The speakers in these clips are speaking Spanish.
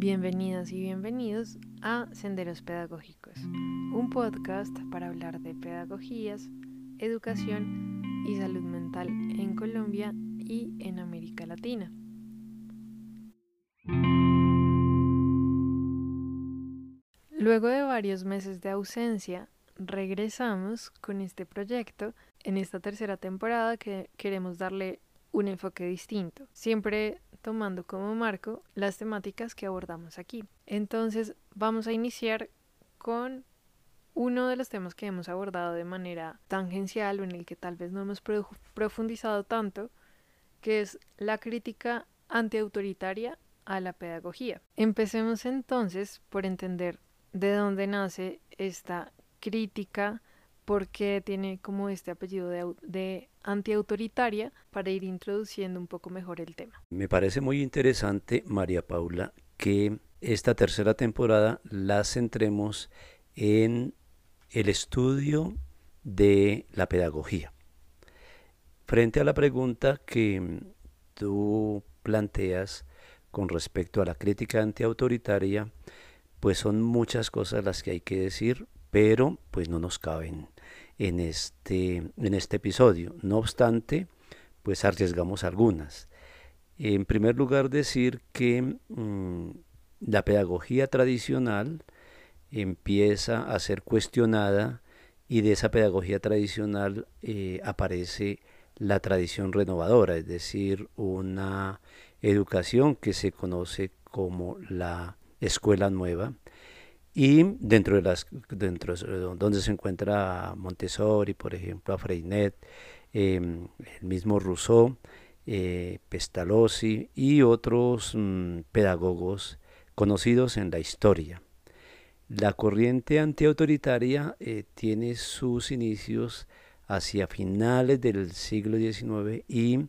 Bienvenidas y bienvenidos a Senderos Pedagógicos, un podcast para hablar de pedagogías, educación y salud mental en Colombia y en América Latina. Luego de varios meses de ausencia, regresamos con este proyecto en esta tercera temporada que queremos darle un enfoque distinto, siempre tomando como marco las temáticas que abordamos aquí. Entonces vamos a iniciar con uno de los temas que hemos abordado de manera tangencial o en el que tal vez no hemos profundizado tanto, que es la crítica antiautoritaria a la pedagogía. Empecemos entonces por entender de dónde nace esta crítica, por qué tiene como este apellido de, de antiautoritaria para ir introduciendo un poco mejor el tema. Me parece muy interesante, María Paula, que esta tercera temporada la centremos en el estudio de la pedagogía. Frente a la pregunta que tú planteas con respecto a la crítica antiautoritaria, pues son muchas cosas las que hay que decir, pero pues no nos caben en este, en este episodio. No obstante, pues arriesgamos algunas. En primer lugar, decir que mm, la pedagogía tradicional empieza a ser cuestionada y de esa pedagogía tradicional eh, aparece la tradición renovadora, es decir, una educación que se conoce como la escuela nueva, y dentro de las dentro donde se encuentra Montessori, por ejemplo, a Freinet, em, el mismo Rousseau, eh, Pestalozzi y otros mm, pedagogos conocidos en la historia. La corriente antiautoritaria eh, tiene sus inicios hacia finales del siglo XIX y,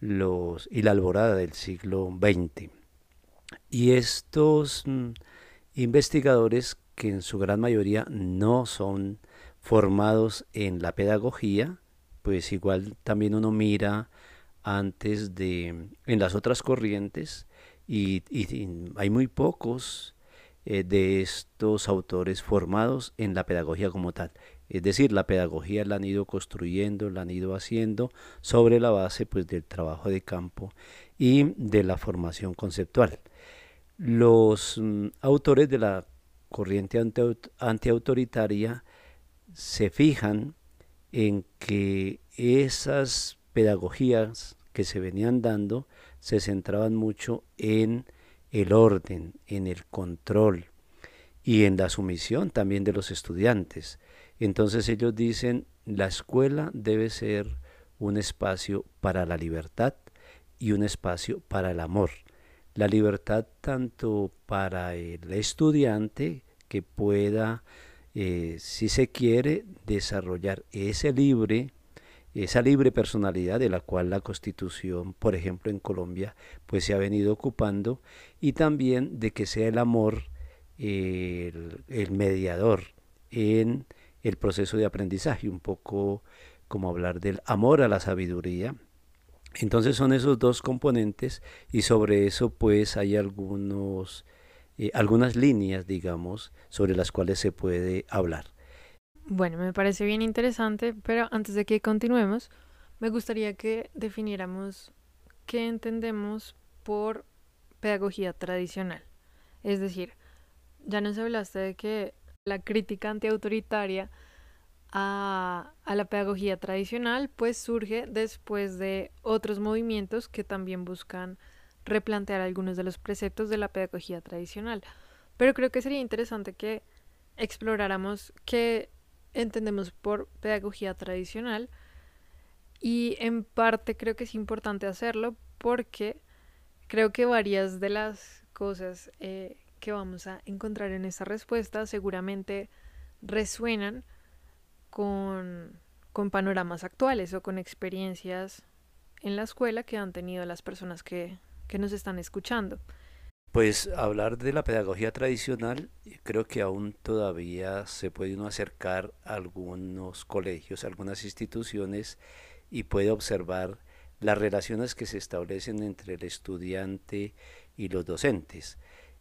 los, y la alborada del siglo XX. Y estos mm, investigadores que en su gran mayoría no son formados en la pedagogía, pues igual también uno mira antes de en las otras corrientes y, hay muy pocos eh, de estos autores formados en la pedagogía como tal. Es decir, la pedagogía la han ido construyendo, la han ido haciendo sobre la base pues, del trabajo de campo y de la formación conceptual. Los mm, autores de la corriente antiautoritaria se fijan en que esas pedagogías que se venían dando se centraban mucho en el orden, en el control y en la sumisión también de los estudiantes. Entonces ellos dicen, la escuela debe ser un espacio para la libertad y un espacio para el amor la libertad tanto para el estudiante que pueda, eh, si se quiere, desarrollar ese libre, esa libre personalidad de la cual la Constitución, por ejemplo, en Colombia, pues se ha venido ocupando, y también de que sea el amor el, el mediador en el proceso de aprendizaje, un poco como hablar del amor a la sabiduría, entonces son esos dos componentes y sobre eso pues hay algunos, eh, algunas líneas, digamos, sobre las cuales se puede hablar. Bueno, me parece bien interesante, pero antes de que continuemos, me gustaría que definiéramos qué entendemos por pedagogía tradicional. Es decir, ya nos hablaste de que la crítica antiautoritaria a, la pedagogía tradicional, pues surge después de otros movimientos que también buscan replantear algunos de los preceptos de la pedagogía tradicional. Pero creo que sería interesante que exploráramos qué entendemos por pedagogía tradicional y en parte creo que es importante hacerlo porque creo que varias de las cosas eh, que vamos a encontrar en esta respuesta seguramente resuenan con, panoramas actuales o con experiencias en la escuela que han tenido las personas que, que nos están escuchando. Pues hablar de la pedagogía tradicional, creo que aún todavía se puede uno acercar a algunos colegios, algunas instituciones y puede observar las relaciones que se establecen entre el estudiante y los docentes.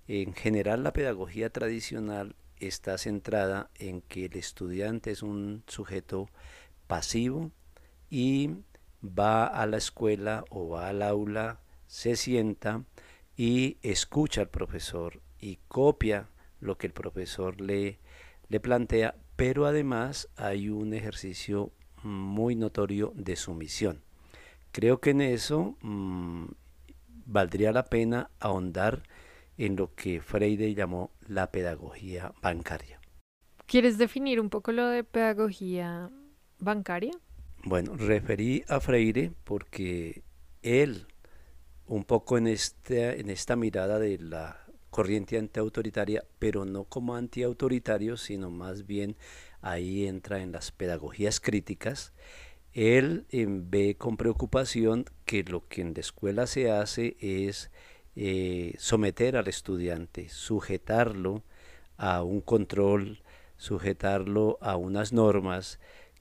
En general la pedagogía tradicional está centrada en que el estudiante es un sujeto pasivo y va a la escuela o va al aula, se sienta y escucha al profesor y copia lo que el profesor le, le plantea, pero además hay un ejercicio muy notorio de sumisión. Creo que en eso mmm, valdría la pena ahondar en lo que Freire llamó la pedagogía bancaria. ¿Quieres definir un poco lo de pedagogía bancaria? Bueno, referí a Freire porque él, un poco en esta, en esta mirada de la corriente antiautoritaria, pero no como antiautoritario, sino más bien ahí entra en las pedagogías críticas, él eh, ve con preocupación que lo que en la escuela se hace es eh, someter al estudiante, sujetarlo a un control, sujetarlo a unas normas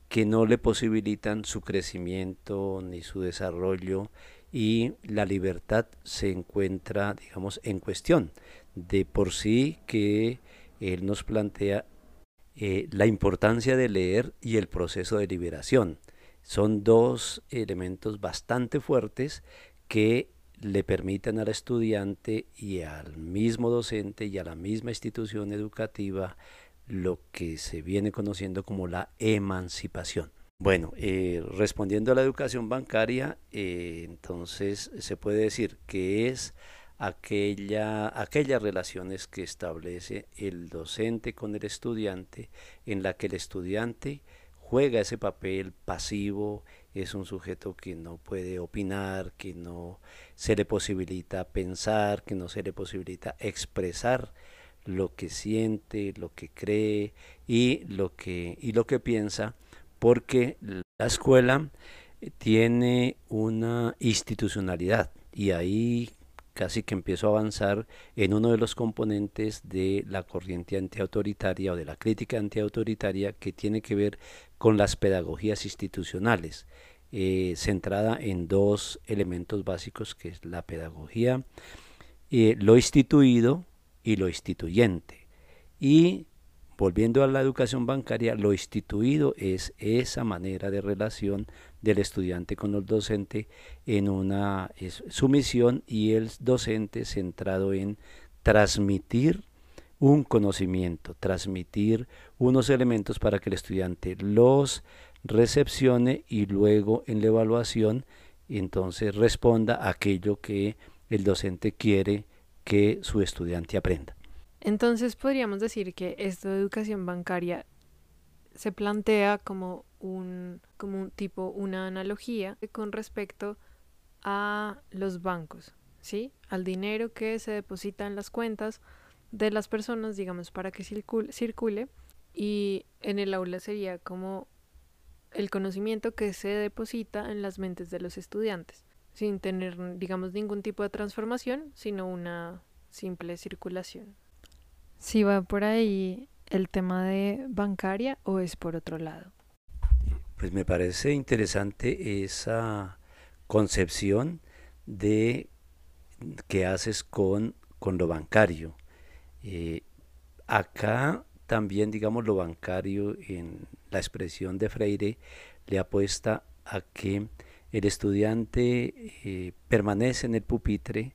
que no le posibilitan su crecimiento ni su desarrollo y la libertad se encuentra, digamos, en cuestión. De por sí que él nos plantea eh, la importancia de leer y el proceso de liberación. Son dos elementos bastante fuertes que le permiten al estudiante y al mismo docente y a la misma institución educativa lo que se viene conociendo como la emancipación. Bueno, eh, respondiendo a la educación bancaria, eh, entonces se puede decir que es aquella, aquellas relaciones que establece el docente con el estudiante, en la que el estudiante juega ese papel pasivo, es un sujeto que no puede opinar, que no se le posibilita pensar, que no se le posibilita expresar lo que siente, lo que cree y lo que, y lo que piensa, porque la escuela tiene una institucionalidad y ahí casi que empiezo a avanzar en uno de los componentes de la corriente antiautoritaria o de la crítica antiautoritaria que tiene que ver con las pedagogías institucionales, eh, centrada en dos elementos básicos que es la pedagogía, eh, lo instituido y lo instituyente. Y volviendo a la educación bancaria, lo instituido es esa manera de relación del estudiante con el docente en una sumisión y el docente centrado en transmitir un conocimiento, transmitir unos elementos para que el estudiante los recepcione y luego en la evaluación entonces responda aquello que el docente quiere que su estudiante aprenda. Entonces podríamos decir que esto de educación bancaria se plantea como un, como un tipo, una analogía con respecto a los bancos, ¿sí? Al dinero que se deposita en las cuentas de las personas, digamos, para que circule, circule y en el aula sería como el conocimiento que se deposita en las mentes de los estudiantes sin tener, digamos, ningún tipo de transformación, sino una simple circulación. ¿Si va por ahí el tema de bancaria o es por otro lado? Pues me parece interesante esa concepción de que haces con, con lo bancario. Eh, acá también, digamos, lo bancario en la expresión de Freire le apuesta a que el estudiante eh, permanece en el pupitre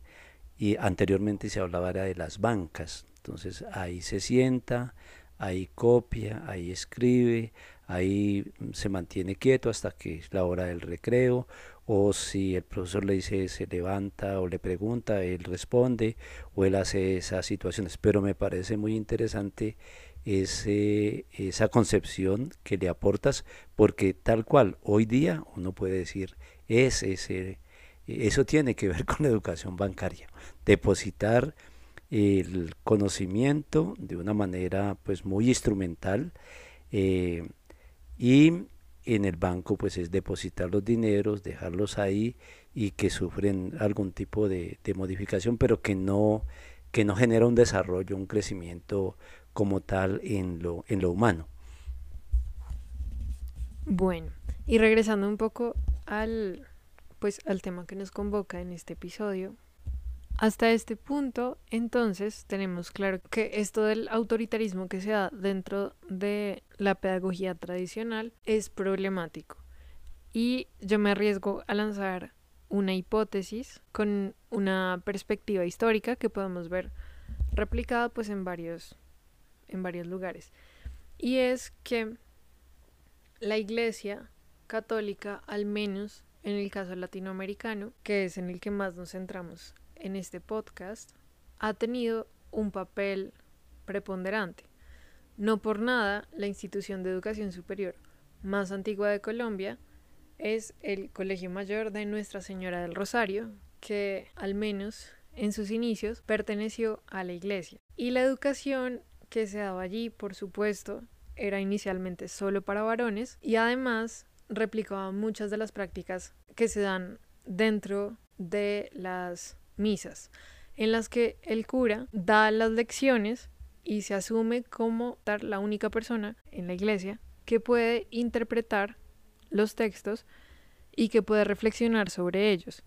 y anteriormente se hablaba de las bancas. Entonces ahí se sienta, ahí copia, ahí escribe, ahí se mantiene quieto hasta que es la hora del recreo, o si el profesor le dice se levanta o le pregunta, él responde, o él hace esas situaciones. Pero me parece muy interesante ese, esa concepción que le aportas, porque tal cual hoy día uno puede decir, es ese, eso tiene que ver con la educación bancaria, depositar el conocimiento de una manera pues muy instrumental eh, y en el banco pues es depositar los dineros, dejarlos ahí y que sufren algún tipo de, de modificación, pero que no, que no genera un desarrollo, un crecimiento como tal en lo, en lo humano. Bueno, y regresando un poco al, pues, al tema que nos convoca en este episodio, Hasta este punto, entonces, tenemos claro que esto del autoritarismo que se da dentro de la pedagogía tradicional es problemático. Y yo me arriesgo a lanzar una hipótesis con una perspectiva histórica que podemos ver replicada pues en varios en varios lugares. Y es que la Iglesia católica, al menos en el caso latinoamericano, que es en el que más nos centramos en este podcast, ha tenido un papel preponderante. No por nada, la institución de educación superior más antigua de Colombia es el Colegio Mayor de Nuestra Señora del Rosario, que al menos en sus inicios perteneció a la iglesia. Y la educación que se daba allí, por supuesto, era inicialmente solo para varones y además replicaba muchas de las prácticas que se dan dentro de las misas, en las que el cura da las lecciones y se asume como la única persona en la iglesia que puede interpretar los textos y que puede reflexionar sobre ellos.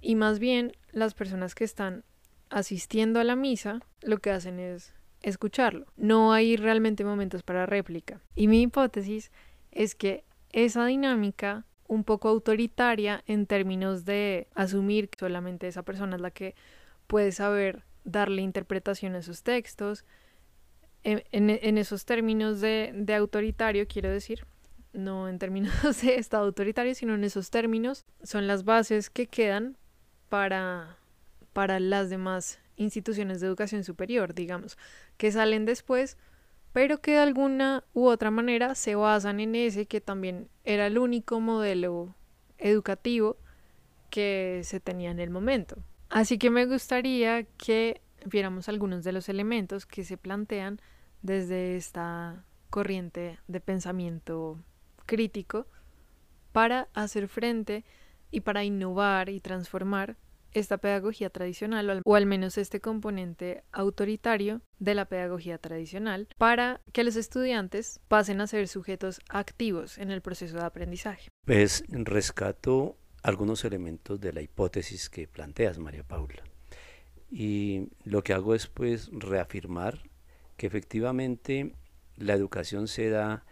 Y más bien las personas que están asistiendo a la misa lo que hacen es escucharlo. No hay realmente momentos para réplica. Y mi hipótesis es que esa dinámica un poco autoritaria en términos de asumir que solamente esa persona es la que puede saber darle interpretación a esos textos. En, esos términos de, de, autoritario, quiero decir, no en términos de Estado autoritario, sino en esos términos, son las bases que quedan para, para las demás instituciones de educación superior, digamos, que salen después, pero que de alguna u otra manera se basan en ese que también era el único modelo educativo que se tenía en el momento. Así que me gustaría que viéramos algunos de los elementos que se plantean desde esta corriente de pensamiento crítico para hacer frente y para innovar y transformar esta pedagogía tradicional o al menos este componente autoritario de la pedagogía tradicional para que los estudiantes pasen a ser sujetos activos en el proceso de aprendizaje. Pues rescato algunos elementos de la hipótesis que planteas, María Paula. Y lo que hago es pues reafirmar que efectivamente la educación se da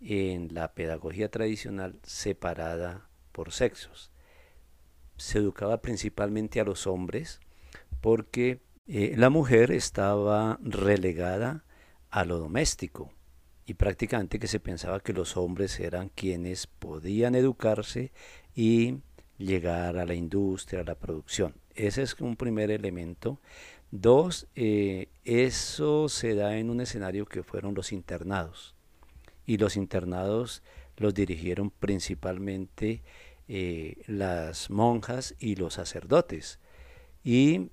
en la pedagogía tradicional separada por sexos. Se educaba principalmente a los hombres porque eh, la mujer estaba relegada a lo doméstico y prácticamente que se pensaba que los hombres eran quienes podían educarse y llegar a la industria, a la producción. Ese es un primer elemento. Dos, eh, eso se da en un escenario que fueron los internados y los internados los dirigieron principalmente eh, las monjas y los sacerdotes. Y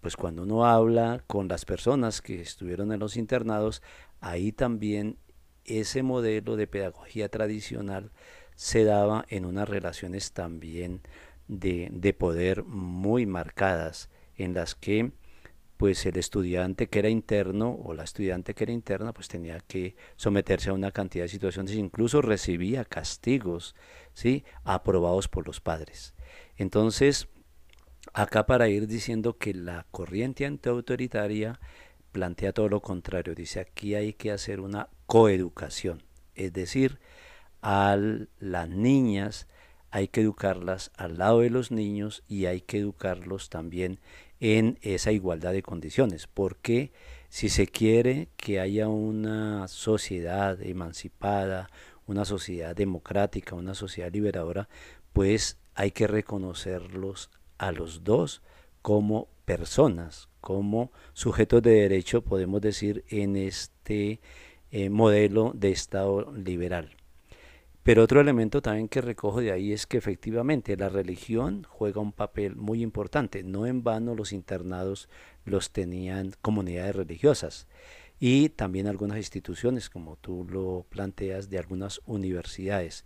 pues cuando uno habla con las personas que estuvieron en los internados, ahí también ese modelo de pedagogía tradicional se daba en unas relaciones también de, de poder muy marcadas, en las que pues el estudiante que era interno o la estudiante que era interna pues tenía que someterse a una cantidad de situaciones, incluso recibía castigos, ¿sí? aprobados por los padres. Entonces, acá para ir diciendo que la corriente antiautoritaria plantea todo lo contrario, dice aquí hay que hacer una coeducación, es decir, a las niñas hay que educarlas al lado de los niños y hay que educarlos también en esa igualdad de condiciones, porque si se quiere que haya una sociedad emancipada, una sociedad democrática, una sociedad liberadora, pues hay que reconocerlos a los dos como personas, como sujetos de derecho, podemos decir, en este eh, modelo de Estado liberal. Pero otro elemento también que recojo de ahí es que efectivamente la religión juega un papel muy importante. No en vano los internados los tenían comunidades religiosas y también algunas instituciones, como tú lo planteas, de algunas universidades.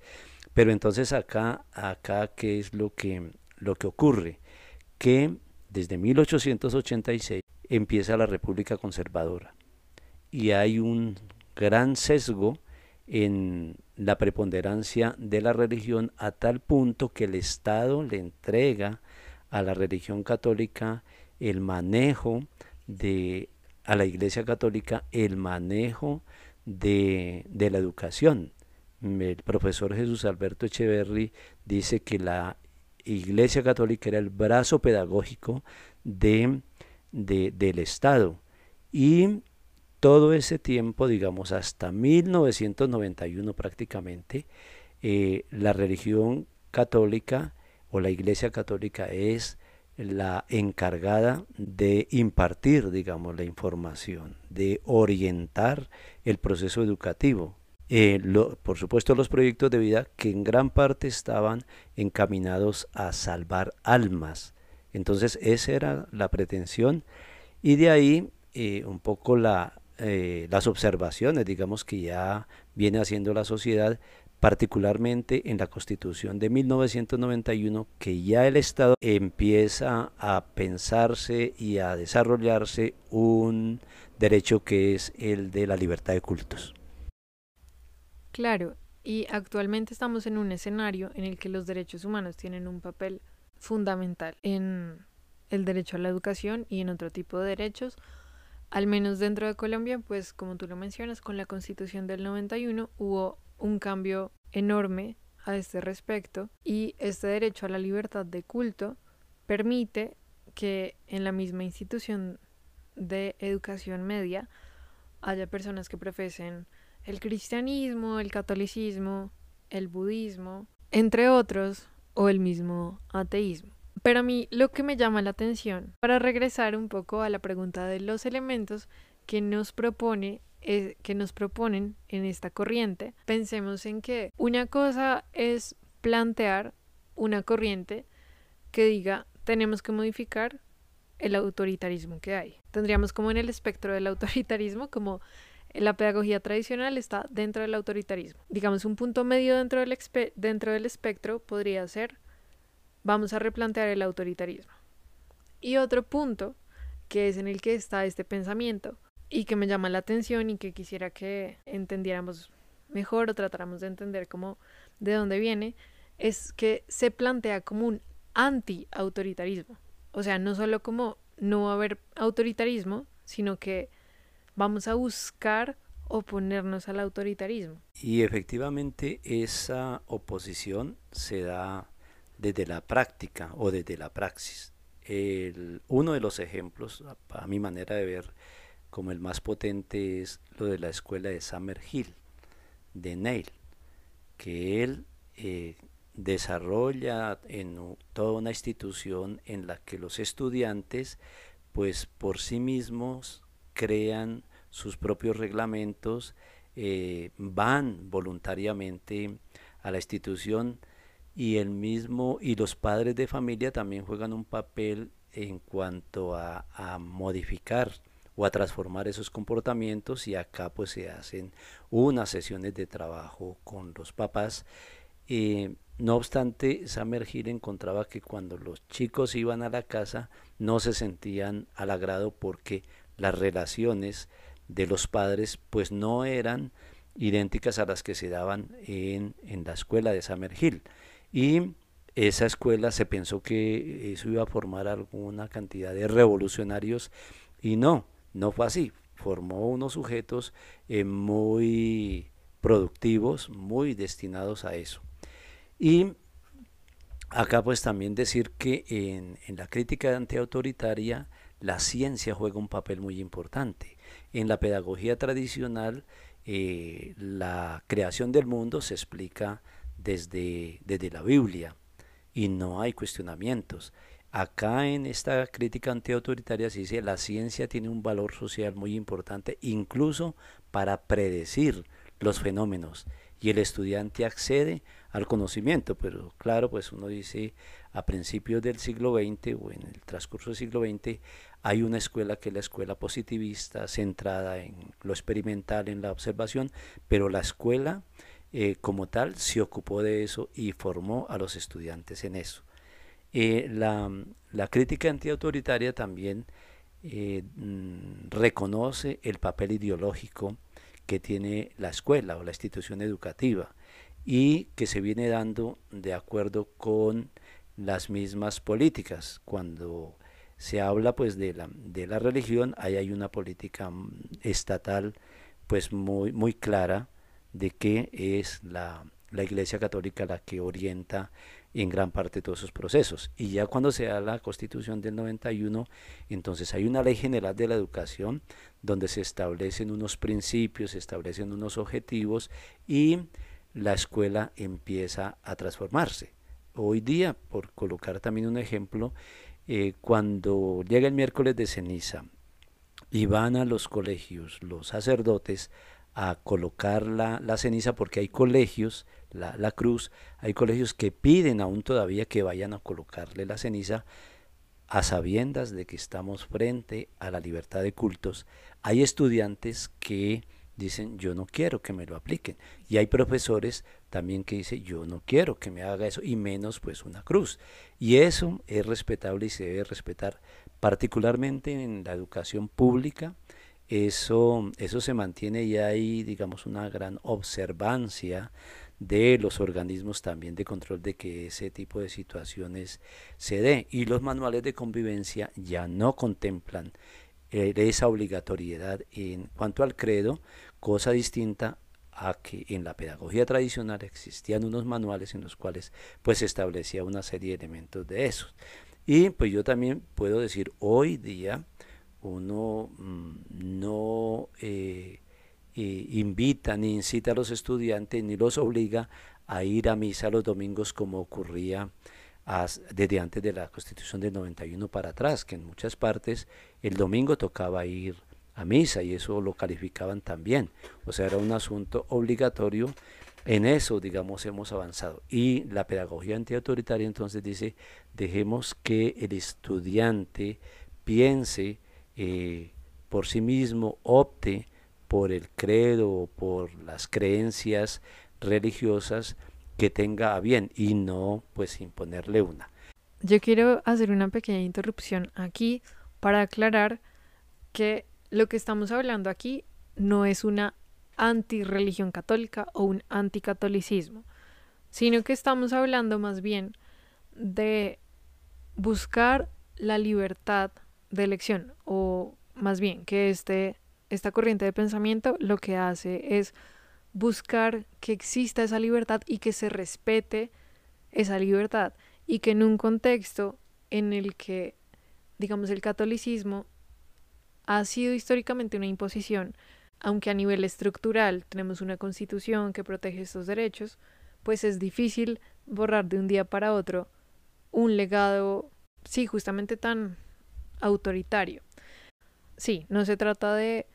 Pero entonces acá, acá ¿qué es lo que, lo que ocurre? Que desde 1886 empieza la República Conservadora y hay un gran sesgo en la preponderancia de la religión a tal punto que el Estado le entrega a la religión católica el manejo de a la Iglesia Católica el manejo de, de la educación. El profesor Jesús Alberto Echeverry dice que la Iglesia Católica era el brazo pedagógico de, del Estado. Y todo ese tiempo, digamos hasta 1991 prácticamente, eh, la religión católica o la Iglesia Católica es la encargada de impartir, digamos, la información, de orientar el proceso educativo. Eh, por supuesto, los proyectos de vida que en gran parte estaban encaminados a salvar almas. Entonces, esa era la pretensión y de ahí eh, un poco la, eh, las observaciones, digamos, que ya viene haciendo la sociedad particularmente en la Constitución de 1991, que ya el Estado empieza a pensarse y a desarrollarse un derecho que es el de la libertad de cultos. Claro, y actualmente estamos en un escenario en el que los derechos humanos tienen un papel fundamental en el derecho a la educación y en otro tipo de derechos, al menos dentro de Colombia, pues como tú lo mencionas, con la Constitución del 91 hubo un cambio enorme a este respecto y este derecho a la libertad de culto permite que en la misma institución de educación media haya personas que profesen el cristianismo, el catolicismo, el budismo, entre otros, o el mismo ateísmo. Pero a mí lo que me llama la atención, para regresar un poco a la pregunta de los elementos que nos propone que nos proponen en esta corriente, pensemos en que una cosa es plantear una corriente que diga tenemos que modificar el autoritarismo que hay. Tendríamos como en el espectro del autoritarismo, como la pedagogía tradicional está dentro del autoritarismo. Digamos, un punto medio dentro del espectro podría ser vamos a replantear el autoritarismo. Y otro punto, que es en el que está este pensamiento, y que me llama la atención y que quisiera que entendiéramos mejor o tratáramos de entender cómo de dónde viene, es que se plantea como un anti-autoritarismo. O sea, no solo como no va a haber autoritarismo, sino que vamos a buscar oponernos al autoritarismo. Y efectivamente esa oposición se da desde la práctica o desde la praxis. El, uno de los ejemplos, a mi manera de ver, como el más potente es lo de la escuela de Summer Hill, de Neil, que él eh, desarrolla en toda una institución en la que los estudiantes pues por sí mismos crean sus propios reglamentos, eh, van voluntariamente a la institución y el mismo y los padres de familia también juegan un papel en cuanto a, a modificar o a transformar esos comportamientos y acá pues se hacen unas sesiones de trabajo con los papás. Eh, no obstante, Samer encontraba que cuando los chicos iban a la casa no se sentían al agrado porque las relaciones de los padres pues no eran idénticas a las que se daban en, en la escuela de Samer Y esa escuela se pensó que eso iba a formar alguna cantidad de revolucionarios y no, no fue así, formó unos sujetos eh, muy productivos, muy destinados a eso. Y acá pues también decir que en, la crítica antiautoritaria la ciencia juega un papel muy importante. En la pedagogía tradicional eh, la creación del mundo se explica desde, desde la Biblia y no hay cuestionamientos. Acá en esta crítica antiautoritaria se dice la ciencia tiene un valor social muy importante, incluso para predecir los fenómenos. Y el estudiante accede al conocimiento, pero claro, pues uno dice a principios del siglo XX o en el transcurso del siglo XX hay una escuela que es la escuela positivista, centrada en lo experimental, en la observación, pero la escuela eh, como tal se ocupó de eso y formó a los estudiantes en eso. Eh, la, la, crítica antiautoritaria también eh, mm, reconoce el papel ideológico que tiene la escuela o la institución educativa y que se viene dando de acuerdo con las mismas políticas. Cuando se habla pues de la, de la religión, ahí hay una política mm, estatal pues muy, muy clara de que es la, la Iglesia Católica la que orienta en gran parte todos esos procesos. Y ya cuando se da la constitución del 91, entonces hay una ley general de la educación donde se establecen unos principios, se establecen unos objetivos y la escuela empieza a transformarse. Hoy día, por colocar también un ejemplo, eh, cuando llega el miércoles de ceniza y van a los colegios los sacerdotes a colocar la, la ceniza porque hay colegios, la, la, cruz, hay colegios que piden aún todavía que vayan a colocarle la ceniza a sabiendas de que estamos frente a la libertad de cultos. Hay estudiantes que dicen yo no quiero que me lo apliquen y hay profesores también que dicen yo no quiero que me haga eso y menos pues una cruz y eso es respetable y se debe respetar particularmente en la educación pública eso, eso se mantiene y hay, digamos, una gran observancia de los organismos también de control de que ese tipo de situaciones se dé. Y los manuales de convivencia ya no contemplan eh, esa obligatoriedad en cuanto al credo, cosa distinta a que en la pedagogía tradicional existían unos manuales en los cuales pues se establecía una serie de elementos de esos. Y pues yo también puedo decir hoy día uno mm, no eh, eh, invita ni incita a los estudiantes ni los obliga a ir a misa los domingos como ocurría desde antes de la constitución del 91 para atrás, que en muchas partes el domingo tocaba ir a misa y eso lo calificaban también. O sea, era un asunto obligatorio. En eso, digamos, hemos avanzado. Y la pedagogía antiautoritaria entonces dice, dejemos que el estudiante piense eh, por sí mismo opte por el credo o por las creencias religiosas que tenga a bien y no pues imponerle una. Yo quiero hacer una pequeña interrupción aquí para aclarar que lo que estamos hablando aquí no es una antirreligión católica o un anticatolicismo, sino que estamos hablando más bien de buscar la libertad de elección, o más bien que este, esta corriente de pensamiento lo que hace es buscar que exista esa libertad y que se respete esa libertad y que en un contexto en el que, digamos, el catolicismo ha sido históricamente una imposición, aunque a nivel estructural tenemos una constitución que protege estos derechos, pues es difícil borrar de un día para otro un legado, sí, justamente tan autoritario. Sí, no se trata de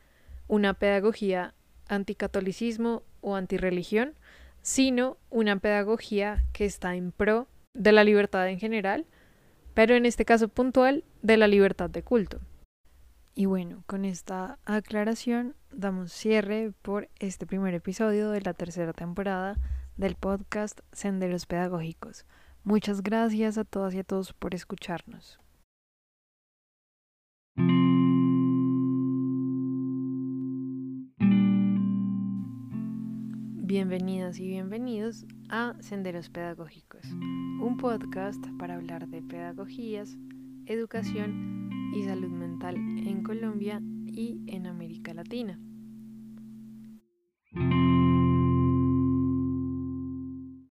una pedagogía anticatolicismo o antirreligión, sino una pedagogía que está en pro de la libertad en general, pero en este caso puntual de la libertad de culto. Y bueno, con esta aclaración damos cierre por este primer episodio de la tercera temporada del podcast Senderos Pedagógicos. Muchas gracias a todas y a todos por escucharnos. Bienvenidas y bienvenidos a Senderos Pedagógicos, un podcast para hablar de pedagogías, educación y salud mental en Colombia y en América Latina.